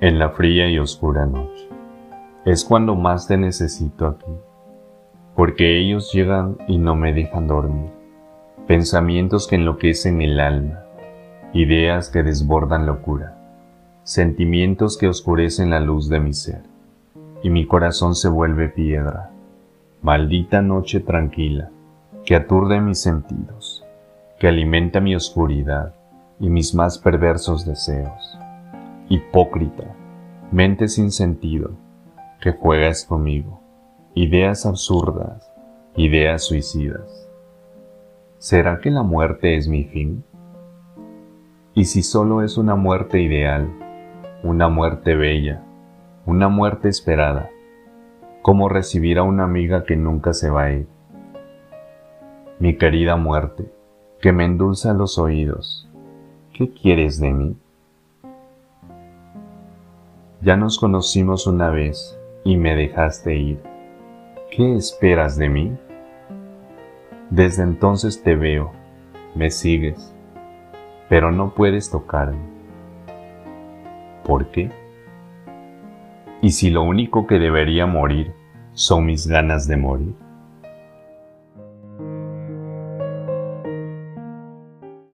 En la fría y oscura noche es cuando más te necesito aquí, porque ellos llegan y no me dejan dormir, pensamientos que enloquecen el alma, ideas que desbordan locura, sentimientos que oscurecen la luz de mi ser, y mi corazón se vuelve piedra. Maldita noche tranquila, que aturde mis sentidos, que alimenta mi oscuridad y mis más perversos deseos. Hipócrita, mente sin sentido, que juegas conmigo, ideas absurdas, ideas suicidas. ¿Será que la muerte es mi fin? Y si solo es una muerte ideal, una muerte bella, una muerte esperada, ¿cómo recibir a una amiga que nunca se va a ir? Mi querida muerte, que me endulza los oídos, ¿qué quieres de mí? Ya nos conocimos una vez y me dejaste ir. ¿Qué esperas de mí? Desde entonces te veo, me sigues, pero no puedes tocarme. ¿Por qué? ¿Y si lo único que debería morir son mis ganas de morir?